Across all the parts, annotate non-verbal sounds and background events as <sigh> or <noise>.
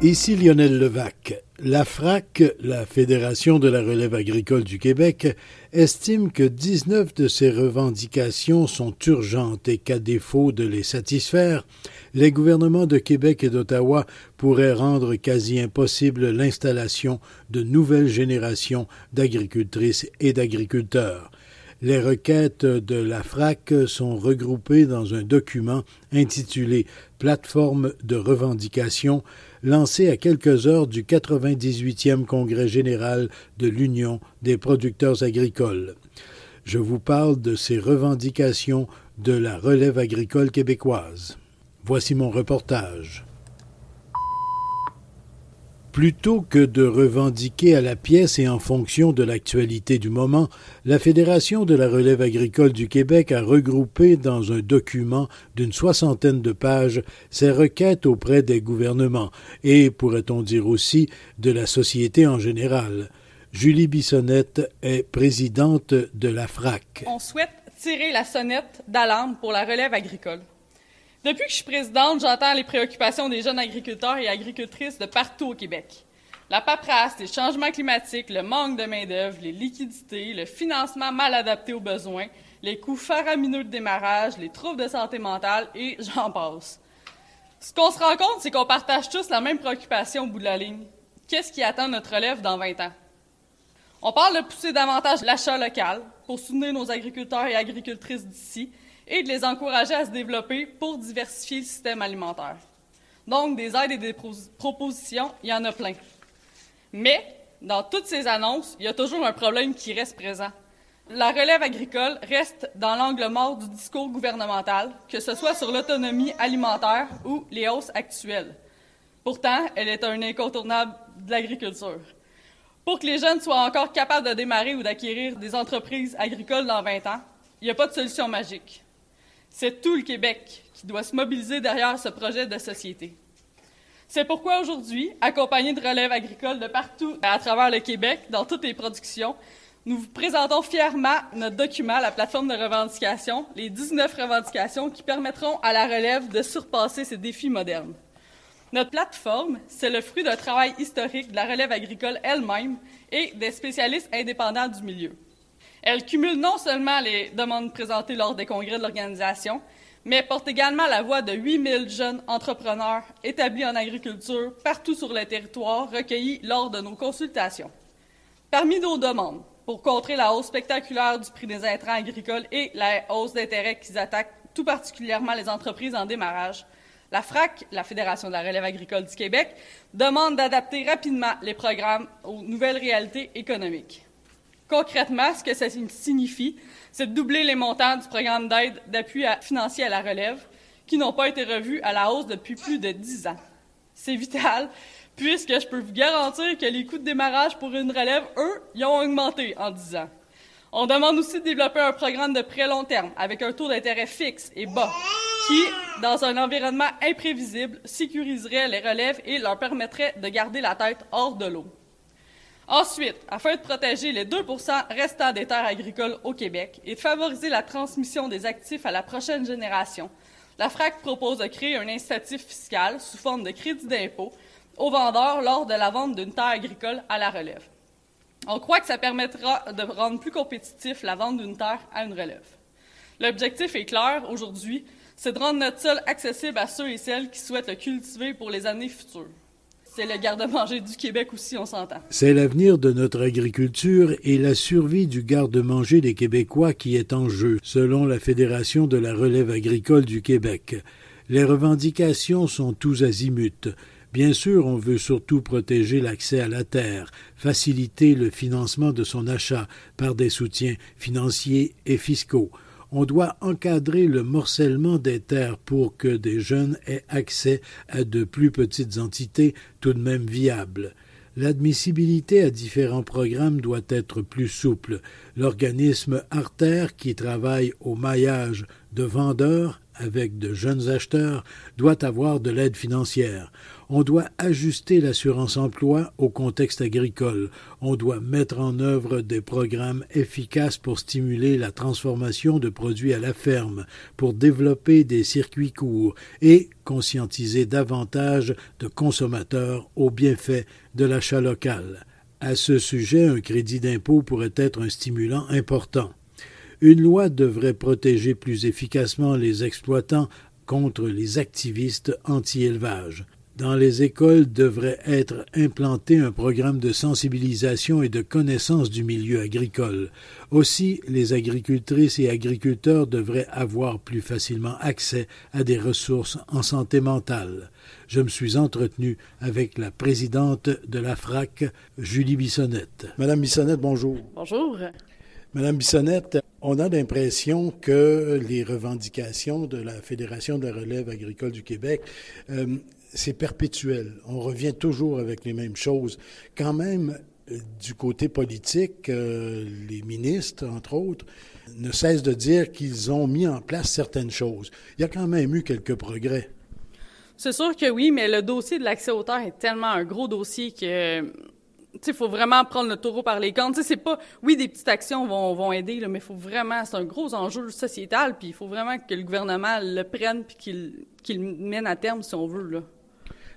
Ici Lionel Levac. La FRAC, la Fédération de la relève agricole du Québec, estime que 19 de ces revendications sont urgentes et qu'à défaut de les satisfaire, les gouvernements de Québec et d'Ottawa pourraient rendre quasi impossible l'installation de nouvelles générations d'agricultrices et d'agriculteurs. Les requêtes de la FRAC sont regroupées dans un document intitulé Plateforme de revendication lancé à quelques heures du 98e Congrès général de l'Union des producteurs agricoles. Je vous parle de ces revendications de la relève agricole québécoise. Voici mon reportage. Plutôt que de revendiquer à la pièce et en fonction de l'actualité du moment, la Fédération de la relève agricole du Québec a regroupé dans un document d'une soixantaine de pages ses requêtes auprès des gouvernements et, pourrait-on dire aussi, de la société en général. Julie Bissonnette est présidente de la FRAC. On souhaite tirer la sonnette d'alarme pour la relève agricole. Depuis que je suis présidente, j'entends les préoccupations des jeunes agriculteurs et agricultrices de partout au Québec. La paperasse, les changements climatiques, le manque de main-d'œuvre, les liquidités, le financement mal adapté aux besoins, les coûts faramineux de démarrage, les troubles de santé mentale et j'en passe. Ce qu'on se rend compte, c'est qu'on partage tous la même préoccupation au bout de la ligne. Qu'est-ce qui attend notre relève dans 20 ans? On parle de pousser davantage l'achat local pour soutenir nos agriculteurs et agricultrices d'ici et de les encourager à se développer pour diversifier le système alimentaire. Donc, des aides et des propositions, il y en a plein. Mais, dans toutes ces annonces, il y a toujours un problème qui reste présent. La relève agricole reste dans l'angle mort du discours gouvernemental, que ce soit sur l'autonomie alimentaire ou les hausses actuelles. Pourtant, elle est un incontournable de l'agriculture. Pour que les jeunes soient encore capables de démarrer ou d'acquérir des entreprises agricoles dans 20 ans, il n'y a pas de solution magique. C'est tout le Québec qui doit se mobiliser derrière ce projet de société. C'est pourquoi aujourd'hui, accompagné de relèves agricoles de partout à travers le Québec, dans toutes les productions, nous vous présentons fièrement notre document, la plateforme de revendication, les 19 revendications qui permettront à la relève de surpasser ces défis modernes. Notre plateforme, c'est le fruit d'un travail historique de la relève agricole elle-même et des spécialistes indépendants du milieu. Elle cumule non seulement les demandes présentées lors des congrès de l'organisation, mais porte également la voix de 8000 jeunes entrepreneurs établis en agriculture partout sur le territoire recueillis lors de nos consultations. Parmi nos demandes, pour contrer la hausse spectaculaire du prix des intrants agricoles et la hausse d'intérêt qui attaquent tout particulièrement les entreprises en démarrage, la FRAC, la Fédération de la relève agricole du Québec, demande d'adapter rapidement les programmes aux nouvelles réalités économiques. Concrètement, ce que ça signifie, c'est de doubler les montants du programme d'aide d'appui financier à la relève, qui n'ont pas été revus à la hausse depuis plus de dix ans. C'est vital, puisque je peux vous garantir que les coûts de démarrage pour une relève, eux, ils ont augmenté en dix ans. On demande aussi de développer un programme de prêt long terme avec un taux d'intérêt fixe et bas qui, dans un environnement imprévisible, sécuriserait les relèves et leur permettrait de garder la tête hors de l'eau. Ensuite, afin de protéger les 2% restants des terres agricoles au Québec et de favoriser la transmission des actifs à la prochaine génération, la FRAC propose de créer un incitatif fiscal sous forme de crédit d'impôt aux vendeurs lors de la vente d'une terre agricole à la relève. On croit que ça permettra de rendre plus compétitif la vente d'une terre à une relève. L'objectif est clair aujourd'hui, c'est de rendre notre sol accessible à ceux et celles qui souhaitent le cultiver pour les années futures. C'est le garde-manger du Québec aussi, on s'entend. C'est l'avenir de notre agriculture et la survie du garde-manger des Québécois qui est en jeu, selon la Fédération de la relève agricole du Québec. Les revendications sont tous azimuts. Bien sûr, on veut surtout protéger l'accès à la terre, faciliter le financement de son achat par des soutiens financiers et fiscaux on doit encadrer le morcellement des terres pour que des jeunes aient accès à de plus petites entités tout de même viables. L'admissibilité à différents programmes doit être plus souple. L'organisme Artère, qui travaille au maillage de vendeurs avec de jeunes acheteurs, doit avoir de l'aide financière. On doit ajuster l'assurance emploi au contexte agricole. On doit mettre en œuvre des programmes efficaces pour stimuler la transformation de produits à la ferme, pour développer des circuits courts et conscientiser davantage de consommateurs aux bienfaits de l'achat local. À ce sujet, un crédit d'impôt pourrait être un stimulant important. Une loi devrait protéger plus efficacement les exploitants contre les activistes anti-élevage. Dans les écoles devrait être implanté un programme de sensibilisation et de connaissance du milieu agricole. Aussi, les agricultrices et agriculteurs devraient avoir plus facilement accès à des ressources en santé mentale. Je me suis entretenu avec la présidente de la FRAC, Julie Bissonnette. Madame Bissonnette, bonjour. Bonjour. Madame Bissonnette, on a l'impression que les revendications de la Fédération de la relève agricole du Québec euh, c'est perpétuel. On revient toujours avec les mêmes choses. Quand même, euh, du côté politique, euh, les ministres, entre autres, ne cessent de dire qu'ils ont mis en place certaines choses. Il y a quand même eu quelques progrès. C'est sûr que oui, mais le dossier de l'accès aux terres est tellement un gros dossier que il faut vraiment prendre le taureau par les cornes. C'est pas, oui, des petites actions vont, vont aider, là, mais faut vraiment, c'est un gros enjeu sociétal, puis il faut vraiment que le gouvernement le prenne puis qu'il qu'il mène à terme, si on veut. Là.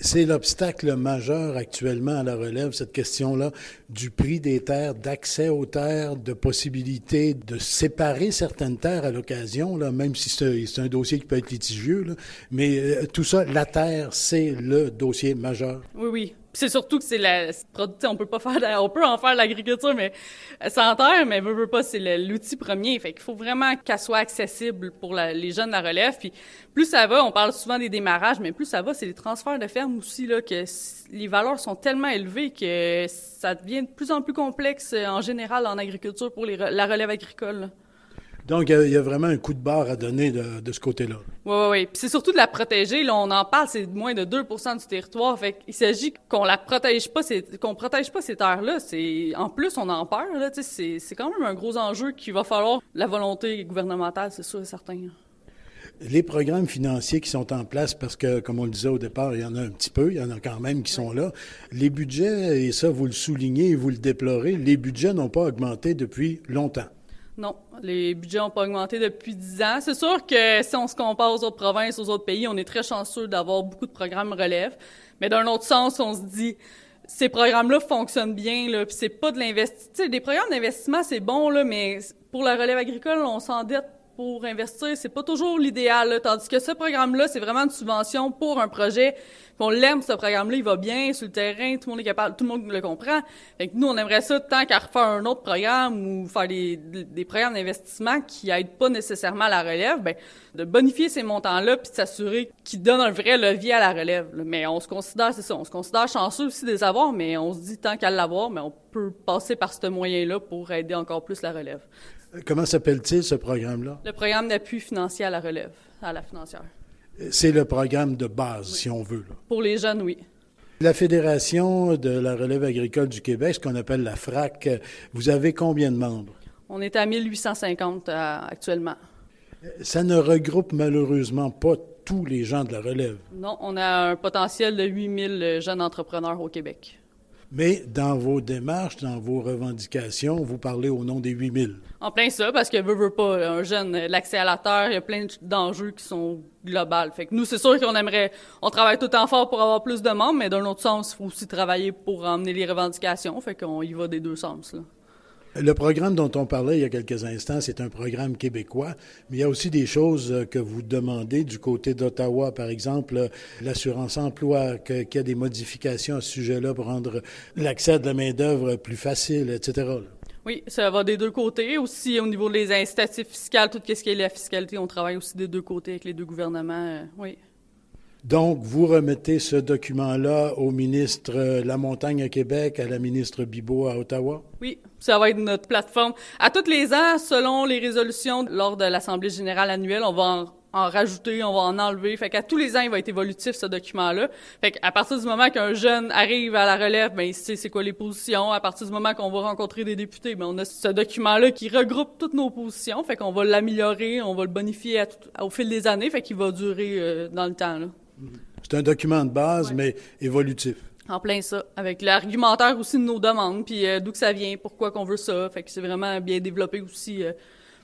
C'est l'obstacle majeur actuellement à la relève, cette question-là du prix des terres, d'accès aux terres, de possibilité de séparer certaines terres à l'occasion, là, même si c'est un dossier qui peut être litigieux. Là. Mais euh, tout ça, la terre, c'est le dossier majeur. Oui, oui c'est surtout que c'est la on peut pas faire on peut en faire l'agriculture mais sans terre mais veut, veut pas c'est l'outil premier. Fait qu'il faut vraiment qu'elle soit accessible pour les jeunes de la relève. Puis plus ça va on parle souvent des démarrages mais plus ça va c'est les transferts de ferme aussi là que les valeurs sont tellement élevées que ça devient de plus en plus complexe en général en agriculture pour la relève agricole donc, il y, a vraiment un coup de barre à donner de, ce côté-là. Oui, oui, oui. Puis c'est surtout de la protéger. Là, on en parle, c'est moins de 2% du territoire. Fait il s'agit qu'on la protège pas, qu'on protège pas ces terres-là. C'est en plus, on en perd. Là, c'est, c'est quand même un gros enjeu qu'il va falloir la volonté gouvernementale, c'est sûr et certain. Les programmes financiers qui sont en place, parce que, comme on le disait au départ, il y en a un petit peu, il y en a quand même qui sont là. Les budgets, et ça, vous le soulignez et vous le déplorez, les budgets n'ont pas augmenté depuis longtemps. Non, les budgets n'ont pas augmenté depuis dix ans. C'est sûr que si on se compare aux autres provinces, aux autres pays, on est très chanceux d'avoir beaucoup de programmes relève. Mais d'un autre sens, on se dit, ces programmes-là fonctionnent bien, là, puis c'est pas de l'investissement. Des programmes d'investissement, c'est bon, là, mais pour la relève agricole, on s'endette pour investir, c'est pas toujours l'idéal. Tandis que ce programme-là, c'est vraiment une subvention pour un projet. On l'aime, ce programme-là, il va bien sur le terrain, tout le monde est capable, tout le monde le comprend. Fait que nous, on aimerait ça tant qu'à refaire un autre programme ou faire des, des programmes d'investissement qui aident pas nécessairement à la relève, ben, de bonifier ces montants-là puis de s'assurer qu'ils donnent un vrai levier à la relève. Mais on se considère, c'est ça, on se considère chanceux aussi des avoirs, mais on se dit tant qu'à l'avoir, mais on peut passer par ce moyen-là pour aider encore plus la relève. Comment s'appelle-t-il ce programme-là? Le programme d'appui financier à la relève, à la financière. C'est le programme de base, si on veut. Pour les jeunes, oui. La Fédération de la relève agricole du Québec, ce qu'on appelle la FRAC, vous avez combien de membres? On est à 1850 euh, actuellement. Ça ne regroupe malheureusement pas tous les gens de la relève. Non, on a un potentiel de 8000 jeunes entrepreneurs au Québec. Mais dans vos démarches, dans vos revendications, vous parlez au nom des 8000. En plein ça, parce que veut, veut pas, un jeune, l'accès à la terre, il y a plein d'enjeux qui sont globaux. Fait que nous, c'est sûr qu'on aimerait, on travaille tout le temps fort pour avoir plus de membres, mais d'un autre sens, il faut aussi travailler pour emmener les revendications. Fait qu'on y va des deux sens, là. Le programme dont on parlait il y a quelques instants, c'est un programme québécois, mais il y a aussi des choses euh, que vous demandez du côté d'Ottawa, par exemple euh, l'assurance emploi, qu'il y a des modifications à ce sujet-là pour rendre l'accès de la main-d'œuvre plus facile, etc. Oui, ça va des deux côtés. Aussi, au niveau des incitatifs fiscaux, tout ce qui est la fiscalité, on travaille aussi des deux côtés avec les deux gouvernements. Euh, oui. Donc, vous remettez ce document-là au ministre euh, La Montagne à Québec, à la ministre Bibot à Ottawa? Oui, ça va être notre plateforme. À tous les ans, selon les résolutions lors de l'Assemblée générale annuelle, on va en rajouter, on va en enlever. Fait qu'à tous les ans, il va être évolutif, ce document-là. Fait qu'à partir du moment qu'un jeune arrive à la relève, ben, il sait c'est quoi les positions. À partir du moment qu'on va rencontrer des députés, ben, on a ce document-là qui regroupe toutes nos positions. Fait qu'on va l'améliorer, on va le bonifier au fil des années. Fait qu'il va durer euh, dans le temps, là. C'est un document de base, mais évolutif. En plein ça, avec l'argumentaire aussi de nos demandes, puis euh, d'où que ça vient, pourquoi qu'on veut ça. Fait que c'est vraiment bien développé aussi euh,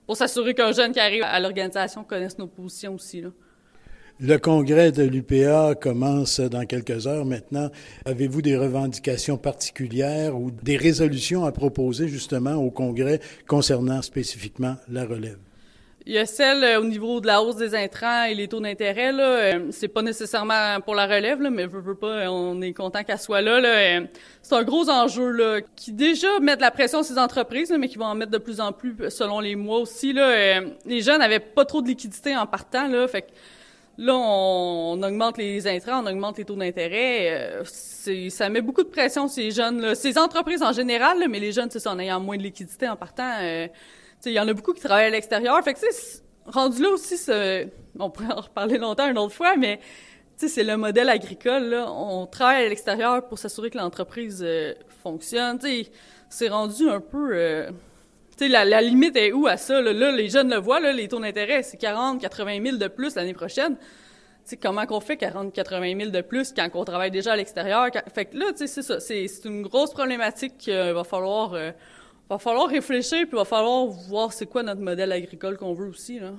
pour s'assurer qu'un jeune qui arrive à l'organisation connaisse nos positions aussi. Là. Le congrès de l'UPA commence dans quelques heures maintenant. Avez-vous des revendications particulières ou des résolutions à proposer justement au congrès concernant spécifiquement la relève? Il y a celle euh, au niveau de la hausse des intrants et les taux d'intérêt. Là, euh, c'est pas nécessairement pour la relève, là, mais veux, pas, on est content qu'elle soit là. là. Euh, c'est un gros enjeu là, qui déjà met de la pression sur ces entreprises, mais qui vont en mettre de plus en plus selon les mois aussi. Là. les jeunes n'avaient pas trop de liquidité en partant, là, fait que là, on, augmente les intrants, on augmente les taux d'intérêt. ça met beaucoup de pression sur les jeunes. Là. Ces entreprises en général, mais les jeunes, c'est en ayant moins de liquidité en partant il y en a beaucoup qui travaillent à l'extérieur. Fait que, rendu là aussi, on pourrait en reparler longtemps une autre fois, mais c'est le modèle agricole. Là. On travaille à l'extérieur pour s'assurer que l'entreprise euh, fonctionne. C'est rendu un peu... Euh, la, la, limite est où à ça? Là, les jeunes le voient, là, les taux d'intérêt, c'est 40, 80 000 de plus l'année prochaine. Comment qu'on fait 40, 80 000 de plus quand on travaille déjà à l'extérieur? Fait que là, c'est ça. C'est une grosse problématique qu'il va falloir... Euh, va falloir réfléchir, puis il va falloir voir c'est quoi notre modèle agricole qu'on veut aussi. Là.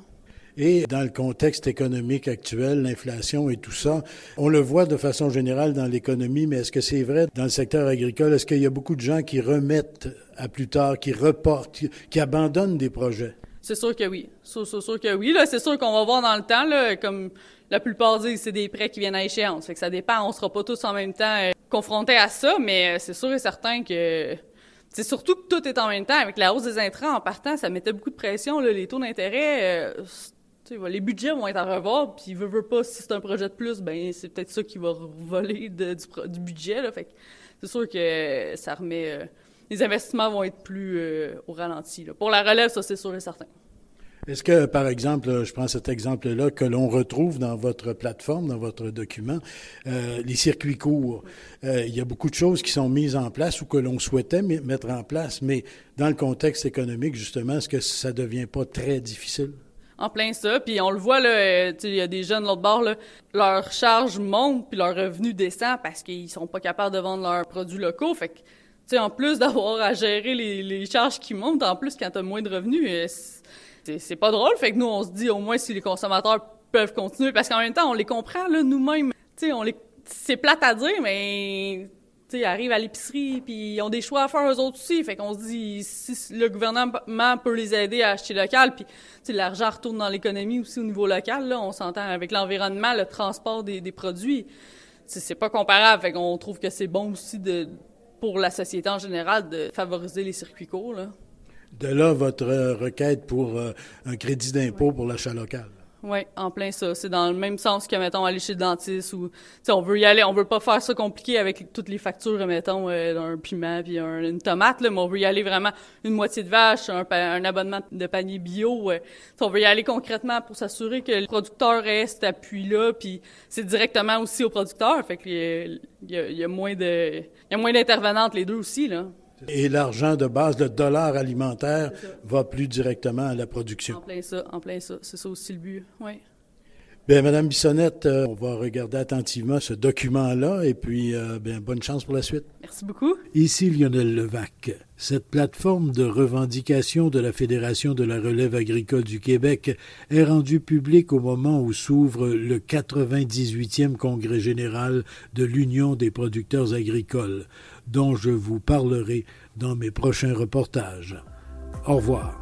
Et dans le contexte économique actuel, l'inflation et tout ça, on le voit de façon générale dans l'économie, mais est-ce que c'est vrai dans le secteur agricole? Est-ce qu'il y a beaucoup de gens qui remettent à plus tard, qui reportent, qui, abandonnent des projets? C'est sûr que oui. C'est sûr, que oui. Là, c'est sûr qu'on va voir dans le temps, là, comme la plupart disent, c'est des prêts qui viennent à échéance. Fait que ça dépend. On sera pas tous en même temps euh, confrontés à ça, mais euh, c'est sûr et certain que c'est surtout que tout est en même temps. Avec la hausse des intrants en partant, ça mettait beaucoup de pression. Là, les taux d'intérêt, euh, les budgets vont être à revoir. Puis, veut, veut pas, si c'est un projet de plus, ben c'est peut-être ça qui va voler du, budget. Là, fait c'est sûr que ça remet... Euh, les investissements vont être plus euh, au ralenti. Là. Pour la relève, ça, c'est sûr et certain. Est-ce que, par exemple, je prends cet exemple-là que l'on retrouve dans votre plateforme, dans votre document, euh, les circuits courts, euh, il y a beaucoup de choses qui sont mises en place ou que l'on souhaitait mettre en place, mais dans le contexte économique, justement, est-ce que ça devient pas très difficile? En plein ça, puis on le voit là, euh, il y a des jeunes de l'autre bord là, leur charge monte puis leur revenu descend parce qu'ils sont pas capables de vendre leurs produits locaux. Fait que, tu en plus <laughs> d'avoir à gérer les, charges qui montent, en plus quand t'as moins de revenus, c'est pas drôle. Fait que nous, on se dit au moins si les consommateurs peuvent continuer, parce qu'en même temps, on les comprend là nous-mêmes. Tu sais, on les, c'est plate à dire, mais tu sais, arrivent à l'épicerie puis ils ont des choix à faire eux autres aussi. Fait qu'on se dit si le gouvernement peut les aider à acheter local, puis tu sais, l'argent retourne dans l'économie aussi au niveau local. Là, on s'entend avec l'environnement, le transport des, des produits. C'est pas comparable. Fait qu'on trouve que c'est bon aussi de pour la société en général de favoriser les circuits courts. Là. De là votre requête pour euh, un crédit d'impôt pour l'achat local. Oui, en plein ça. C'est dans le même sens que, mettons, aller chez le dentiste ou, on veut y aller, on veut pas faire ça compliqué avec toutes les factures, mettons, euh, d'un piment puis une tomate, là, mais on veut y aller vraiment une moitié de vache, un, abonnement de panier bio. Euh, on veut y aller concrètement pour s'assurer que le producteur reste appui-là, puis c'est directement aussi au producteur. Fait qu'il y, a, y a moins de, il y a moins d'intervenants les deux aussi, là. Et l'argent de base, le dollar alimentaire, va plus directement à la production. En plein ça, en plein ça. C'est ça aussi le but, oui. Bien, Madame Bissonnette, euh, on va regarder attentivement ce document-là et puis, euh, bien, bonne chance pour la suite. Merci beaucoup. Ici Lionel Levac. Cette plateforme de revendication de la Fédération de la relève agricole du Québec est rendue publique au moment où s'ouvre le 98e congrès général de l'Union des producteurs agricoles, dont je vous parlerai dans mes prochains reportages. Au revoir.